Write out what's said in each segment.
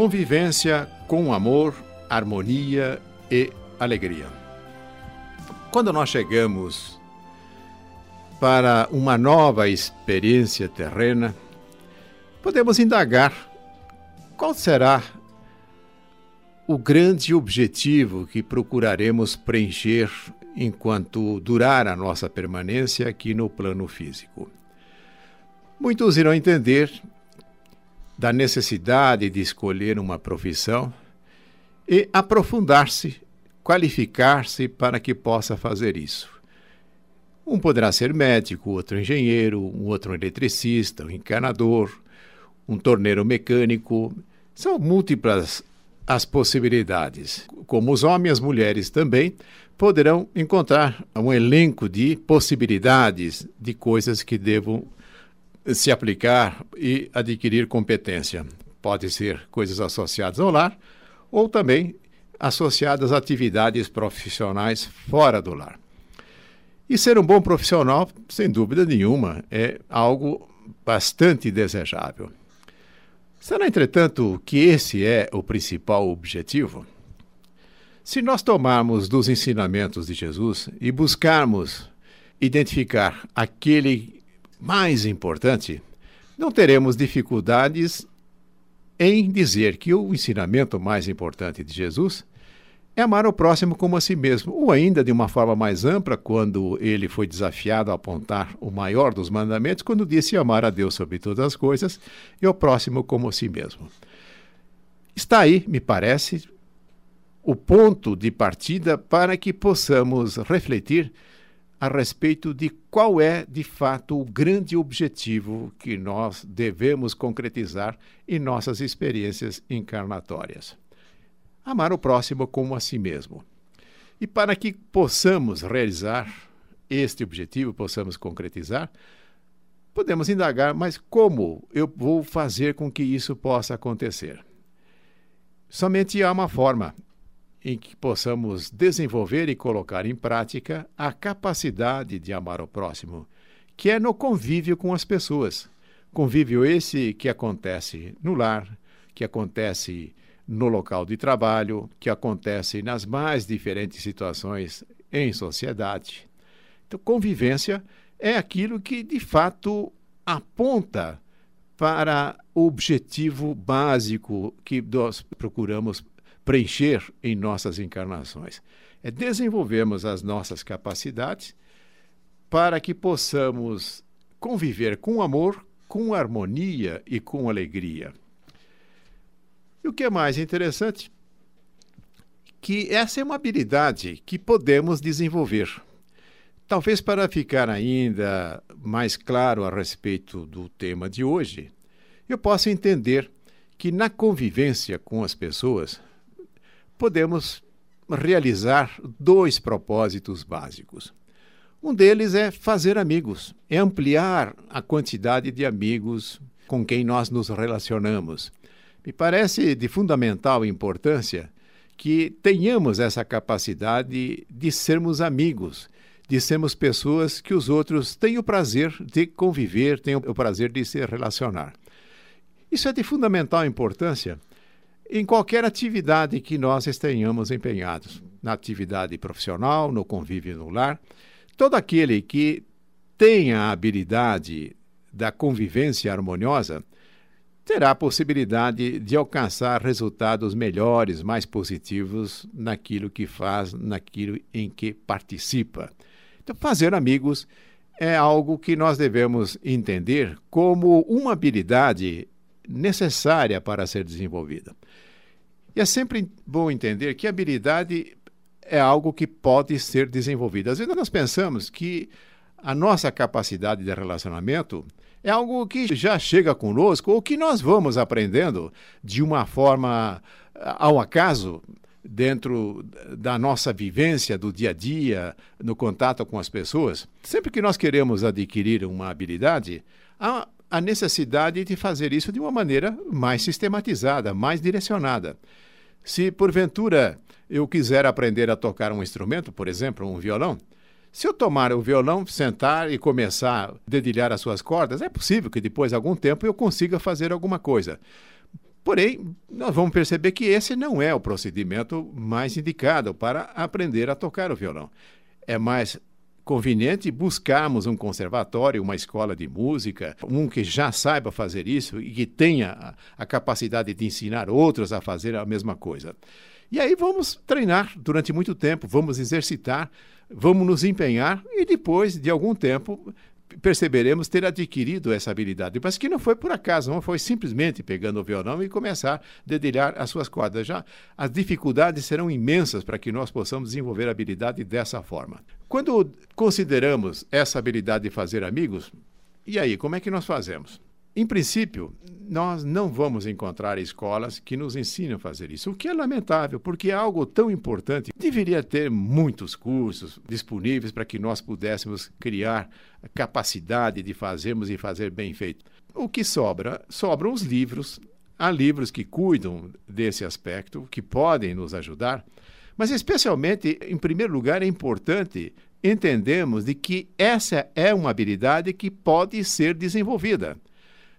Convivência com amor, harmonia e alegria. Quando nós chegamos para uma nova experiência terrena, podemos indagar qual será o grande objetivo que procuraremos preencher enquanto durar a nossa permanência aqui no plano físico. Muitos irão entender da necessidade de escolher uma profissão e aprofundar-se, qualificar-se para que possa fazer isso. Um poderá ser médico, outro engenheiro, um outro eletricista, um encanador, um torneiro mecânico. São múltiplas as possibilidades. Como os homens, as mulheres também poderão encontrar um elenco de possibilidades de coisas que devam se aplicar e adquirir competência. Pode ser coisas associadas ao lar ou também associadas a atividades profissionais fora do lar. E ser um bom profissional, sem dúvida nenhuma, é algo bastante desejável. Será, entretanto, que esse é o principal objetivo? Se nós tomarmos dos ensinamentos de Jesus e buscarmos identificar aquele mais importante, não teremos dificuldades em dizer que o ensinamento mais importante de Jesus é amar o próximo como a si mesmo, ou ainda de uma forma mais ampla, quando ele foi desafiado a apontar o maior dos mandamentos, quando disse amar a Deus sobre todas as coisas e o próximo como a si mesmo. Está aí, me parece, o ponto de partida para que possamos refletir a respeito de qual é, de fato, o grande objetivo que nós devemos concretizar em nossas experiências encarnatórias amar o próximo como a si mesmo. E para que possamos realizar este objetivo, possamos concretizar, podemos indagar, mas como eu vou fazer com que isso possa acontecer? Somente há uma forma em que possamos desenvolver e colocar em prática a capacidade de amar o próximo, que é no convívio com as pessoas. Convívio esse que acontece no lar, que acontece no local de trabalho, que acontece nas mais diferentes situações em sociedade. Então, convivência é aquilo que, de fato, aponta para o objetivo básico que nós procuramos preencher em nossas encarnações. É desenvolvermos as nossas capacidades para que possamos conviver com amor, com harmonia e com alegria. E o que é mais interessante, que essa é uma habilidade que podemos desenvolver. Talvez para ficar ainda mais claro a respeito do tema de hoje, eu possa entender que na convivência com as pessoas podemos realizar dois propósitos básicos. Um deles é fazer amigos, é ampliar a quantidade de amigos com quem nós nos relacionamos. Me parece de fundamental importância que tenhamos essa capacidade de sermos amigos, de sermos pessoas que os outros têm o prazer de conviver, têm o prazer de se relacionar. Isso é de fundamental importância em qualquer atividade que nós tenhamos empenhados, na atividade profissional, no convívio no lar. Todo aquele que tenha a habilidade da convivência harmoniosa terá a possibilidade de alcançar resultados melhores, mais positivos naquilo que faz, naquilo em que participa. Então, fazer amigos é algo que nós devemos entender como uma habilidade necessária para ser desenvolvida. E é sempre bom entender que habilidade é algo que pode ser desenvolvido. Às vezes nós pensamos que a nossa capacidade de relacionamento é algo que já chega conosco ou que nós vamos aprendendo de uma forma ao acaso dentro da nossa vivência do dia a dia, no contato com as pessoas. Sempre que nós queremos adquirir uma habilidade, há a necessidade de fazer isso de uma maneira mais sistematizada, mais direcionada. Se porventura eu quiser aprender a tocar um instrumento, por exemplo, um violão, se eu tomar o violão, sentar e começar a dedilhar as suas cordas, é possível que depois de algum tempo eu consiga fazer alguma coisa. Porém, nós vamos perceber que esse não é o procedimento mais indicado para aprender a tocar o violão. É mais conveniente buscarmos um conservatório, uma escola de música, um que já saiba fazer isso e que tenha a capacidade de ensinar outros a fazer a mesma coisa. E aí vamos treinar durante muito tempo, vamos exercitar, vamos nos empenhar e depois de algum tempo perceberemos ter adquirido essa habilidade, mas que não foi por acaso, não foi simplesmente pegando o violão e começar a dedilhar as suas cordas. Já as dificuldades serão imensas para que nós possamos desenvolver a habilidade dessa forma. Quando consideramos essa habilidade de fazer amigos, e aí, como é que nós fazemos? Em princípio, nós não vamos encontrar escolas que nos ensinem a fazer isso, o que é lamentável, porque é algo tão importante. Deveria ter muitos cursos disponíveis para que nós pudéssemos criar a capacidade de fazermos e fazer bem feito. O que sobra? Sobram os livros. Há livros que cuidam desse aspecto, que podem nos ajudar, mas especialmente, em primeiro lugar, é importante entendermos de que essa é uma habilidade que pode ser desenvolvida.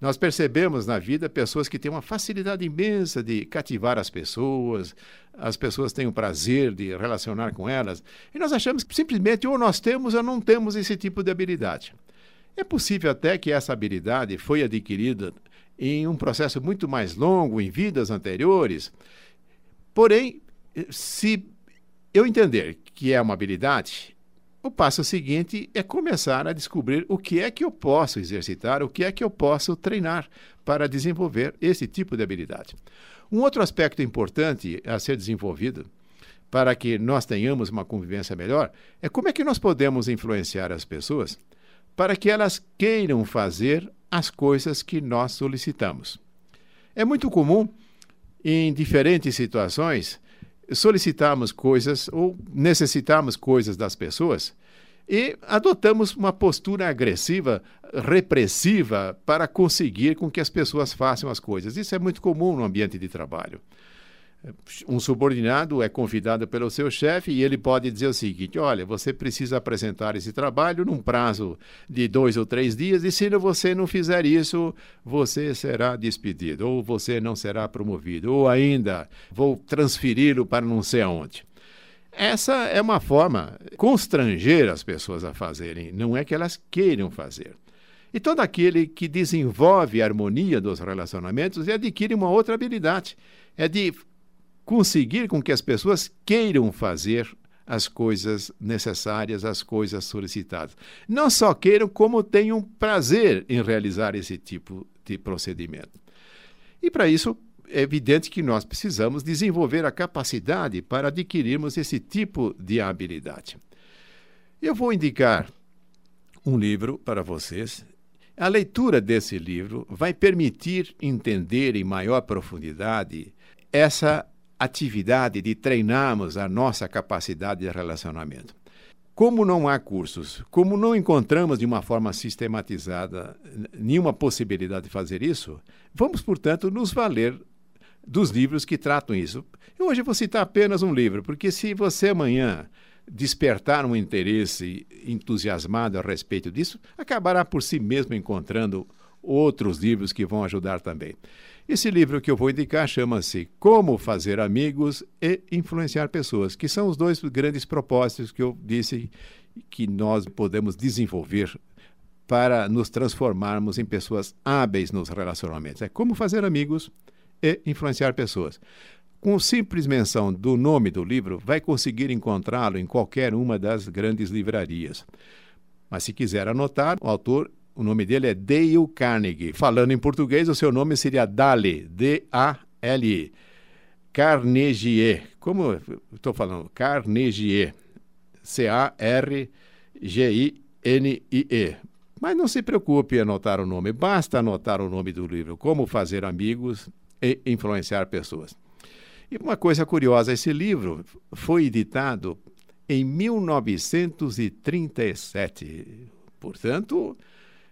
Nós percebemos na vida pessoas que têm uma facilidade imensa de cativar as pessoas, as pessoas têm o prazer de relacionar com elas, e nós achamos que simplesmente ou nós temos ou não temos esse tipo de habilidade. É possível até que essa habilidade foi adquirida em um processo muito mais longo, em vidas anteriores. Porém, se eu entender que é uma habilidade, o passo seguinte é começar a descobrir o que é que eu posso exercitar, o que é que eu posso treinar para desenvolver esse tipo de habilidade. Um outro aspecto importante a ser desenvolvido para que nós tenhamos uma convivência melhor é como é que nós podemos influenciar as pessoas para que elas queiram fazer as coisas que nós solicitamos. É muito comum, em diferentes situações, solicitamos coisas ou necessitamos coisas das pessoas e adotamos uma postura agressiva, repressiva, para conseguir com que as pessoas façam as coisas. Isso é muito comum no ambiente de trabalho. Um subordinado é convidado pelo seu chefe e ele pode dizer o seguinte: olha, você precisa apresentar esse trabalho num prazo de dois ou três dias, e se você não fizer isso, você será despedido, ou você não será promovido, ou ainda vou transferi-lo para não sei aonde. Essa é uma forma constranger as pessoas a fazerem, não é que elas queiram fazer. E todo aquele que desenvolve a harmonia dos relacionamentos adquire uma outra habilidade, é de conseguir com que as pessoas queiram fazer as coisas necessárias, as coisas solicitadas. Não só queiram, como tenham prazer em realizar esse tipo de procedimento. E para isso, é evidente que nós precisamos desenvolver a capacidade para adquirirmos esse tipo de habilidade. Eu vou indicar um livro para vocês. A leitura desse livro vai permitir entender em maior profundidade essa atividade de treinarmos a nossa capacidade de relacionamento. Como não há cursos, como não encontramos de uma forma sistematizada nenhuma possibilidade de fazer isso, vamos, portanto, nos valer dos livros que tratam isso. Eu hoje vou citar apenas um livro, porque se você amanhã despertar um interesse entusiasmado a respeito disso, acabará por si mesmo encontrando outros livros que vão ajudar também. Esse livro que eu vou indicar chama-se Como Fazer Amigos e Influenciar Pessoas, que são os dois grandes propósitos que eu disse que nós podemos desenvolver para nos transformarmos em pessoas hábeis nos relacionamentos. É como fazer amigos e influenciar pessoas. Com simples menção do nome do livro, vai conseguir encontrá-lo em qualquer uma das grandes livrarias. Mas se quiser anotar, o autor o nome dele é Dale Carnegie. Falando em português, o seu nome seria Dale, D-A-L-E. Carnegie. Como estou falando? Carnegie. C-A-R-G-I-N-I-E. Mas não se preocupe em anotar o nome, basta anotar o nome do livro, Como Fazer Amigos e Influenciar Pessoas. E uma coisa curiosa, esse livro foi editado em 1937. Portanto,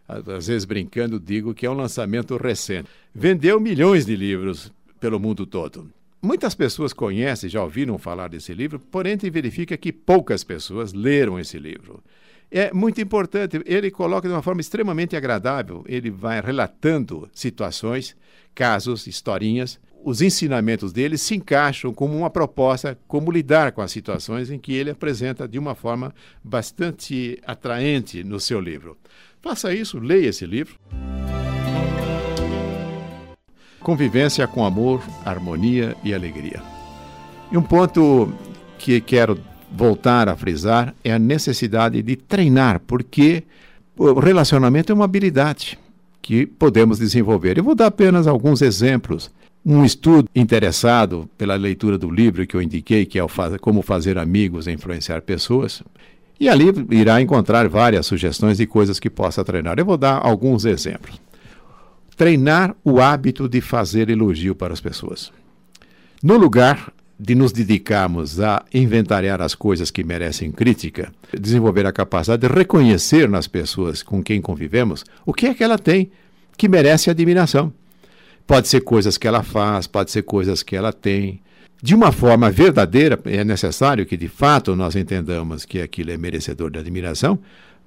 às vezes brincando, digo que é um lançamento recente. Vendeu milhões de livros pelo mundo todo. Muitas pessoas conhecem, já ouviram falar desse livro, porém verifica que poucas pessoas leram esse livro. é muito importante. Ele coloca de uma forma extremamente agradável. Ele vai relatando situações, casos, historinhas. Os ensinamentos dele se encaixam como uma proposta como lidar com as situações em que ele apresenta de uma forma bastante atraente no seu livro. Faça isso, leia esse livro. Convivência com amor, harmonia e alegria. E um ponto que quero voltar a frisar é a necessidade de treinar, porque o relacionamento é uma habilidade que podemos desenvolver. Eu vou dar apenas alguns exemplos. Um estudo interessado pela leitura do livro que eu indiquei, que é Como Fazer Amigos e Influenciar Pessoas, e ali irá encontrar várias sugestões de coisas que possa treinar. Eu vou dar alguns exemplos. Treinar o hábito de fazer elogio para as pessoas. No lugar de nos dedicarmos a inventariar as coisas que merecem crítica, desenvolver a capacidade de reconhecer nas pessoas com quem convivemos o que é que ela tem que merece admiração. Pode ser coisas que ela faz, pode ser coisas que ela tem. De uma forma verdadeira, é necessário que de fato nós entendamos que aquilo é merecedor de admiração,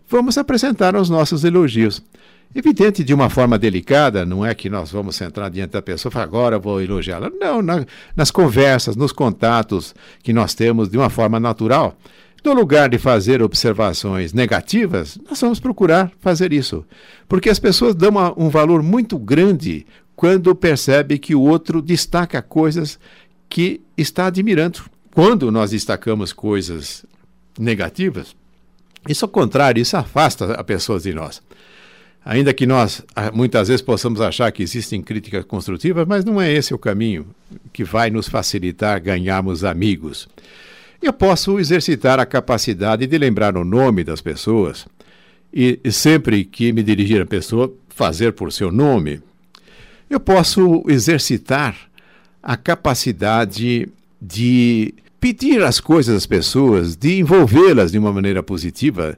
vamos apresentar os nossos elogios. Evidente, de uma forma delicada, não é que nós vamos entrar diante da pessoa e falar, agora vou elogiá-la. Não, na, nas conversas, nos contatos que nós temos de uma forma natural. No lugar de fazer observações negativas, nós vamos procurar fazer isso. Porque as pessoas dão uma, um valor muito grande quando percebe que o outro destaca coisas que está admirando. Quando nós destacamos coisas negativas, isso ao contrário, isso afasta a pessoa de nós. Ainda que nós ah, muitas vezes possamos achar que existem críticas construtivas, mas não é esse o caminho que vai nos facilitar ganharmos amigos. Eu posso exercitar a capacidade de lembrar o nome das pessoas e, sempre que me dirigir a pessoa, fazer por seu nome. Eu posso exercitar a capacidade de pedir as coisas às pessoas, de envolvê-las de uma maneira positiva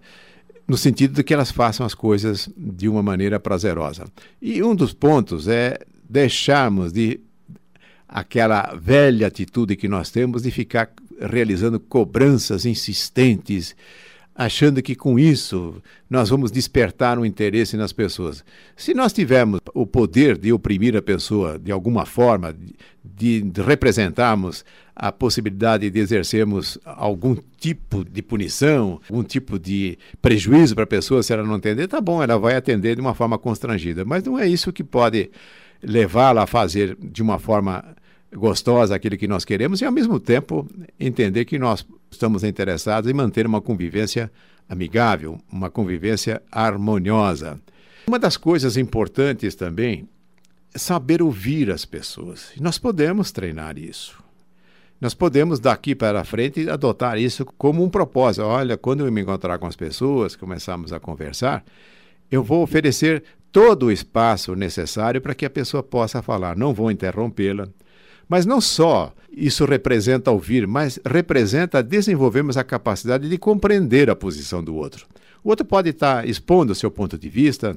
no sentido de que elas façam as coisas de uma maneira prazerosa. E um dos pontos é deixarmos de aquela velha atitude que nós temos de ficar realizando cobranças insistentes, achando que com isso nós vamos despertar um interesse nas pessoas. Se nós tivermos o poder de oprimir a pessoa de alguma forma, de, representarmos a possibilidade de exercermos algum tipo de punição, algum tipo de prejuízo para a pessoa se ela não atender, tá bom, ela vai atender de uma forma constrangida. Mas não é isso que pode levá-la a fazer de uma forma gostosa aquilo que nós queremos e, ao mesmo tempo, entender que nós estamos interessados em manter uma convivência amigável, uma convivência harmoniosa. Uma das coisas importantes também é saber ouvir as pessoas. E nós podemos treinar isso. Nós podemos daqui para frente adotar isso como um propósito. Olha, quando eu me encontrar com as pessoas, começarmos a conversar, eu vou oferecer todo o espaço necessário para que a pessoa possa falar. Não vou interrompê-la. Mas não só isso representa ouvir, mas representa desenvolvermos a capacidade de compreender a posição do outro. O outro pode estar expondo o seu ponto de vista,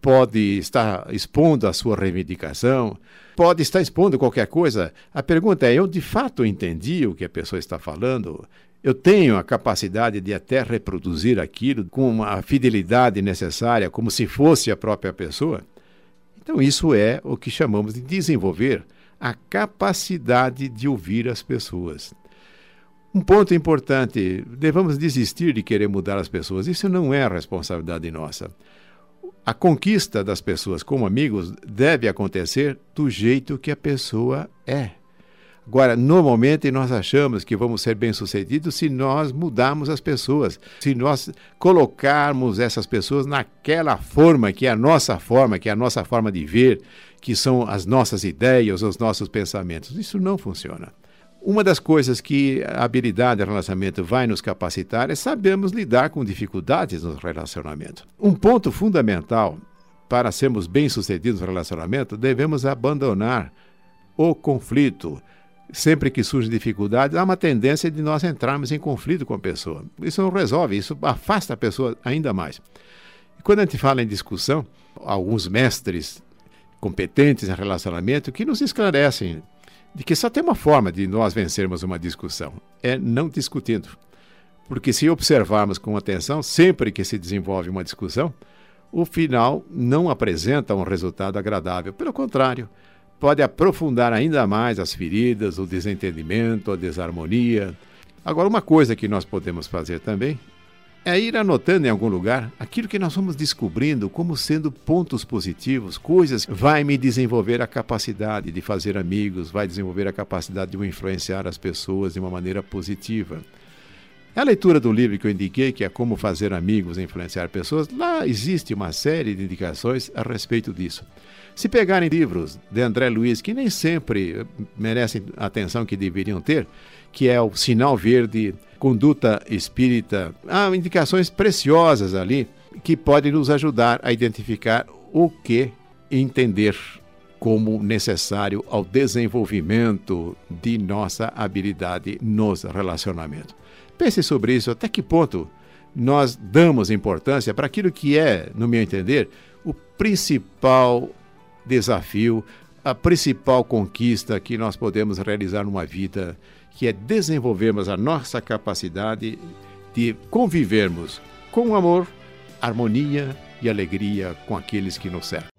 pode estar expondo a sua reivindicação, pode estar expondo qualquer coisa. A pergunta é: eu de fato entendi o que a pessoa está falando? Eu tenho a capacidade de até reproduzir aquilo com a fidelidade necessária, como se fosse a própria pessoa? Então, isso é o que chamamos de desenvolver a capacidade de ouvir as pessoas. Um ponto importante: devemos desistir de querer mudar as pessoas. Isso não é responsabilidade nossa. A conquista das pessoas como amigos deve acontecer do jeito que a pessoa é. Agora, normalmente nós achamos que vamos ser bem-sucedidos se nós mudarmos as pessoas, se nós colocarmos essas pessoas naquela forma que é a nossa forma, que é a nossa forma de ver, que são as nossas ideias, os nossos pensamentos. Isso não funciona. Uma das coisas que a habilidade de relacionamento vai nos capacitar é sabermos lidar com dificuldades no relacionamento. Um ponto fundamental para sermos bem-sucedidos no relacionamento, devemos abandonar o conflito. Sempre que surge dificuldade, há uma tendência de nós entrarmos em conflito com a pessoa. Isso não resolve, isso afasta a pessoa ainda mais. E quando a gente fala em discussão, alguns mestres competentes em relacionamento que nos esclarecem de que só tem uma forma de nós vencermos uma discussão: é não discutindo. Porque se observarmos com atenção, sempre que se desenvolve uma discussão, o final não apresenta um resultado agradável. Pelo contrário, pode aprofundar ainda mais as feridas, o desentendimento, a desarmonia. Agora, uma coisa que nós podemos fazer também é ir anotando em algum lugar aquilo que nós vamos descobrindo como sendo pontos positivos, coisas que vai me desenvolver a capacidade de fazer amigos, vai desenvolver a capacidade de influenciar as pessoas de uma maneira positiva. A leitura do livro que eu indiquei, que é Como Fazer Amigos e Influenciar Pessoas, lá existe uma série de indicações a respeito disso. Se pegarem livros de André Luiz, que nem sempre merecem a atenção que deveriam ter, que é o Sinal Verde, Conduta Espírita, há indicações preciosas ali que podem nos ajudar a identificar o que entender como necessário ao desenvolvimento de nossa habilidade nos relacionamentos. Pense sobre isso, até que ponto nós damos importância para aquilo que é, no meu entender, o principal desafio, a principal conquista que nós podemos realizar numa vida, que é desenvolvermos a nossa capacidade de convivermos com amor, harmonia e alegria com aqueles que nos cercam.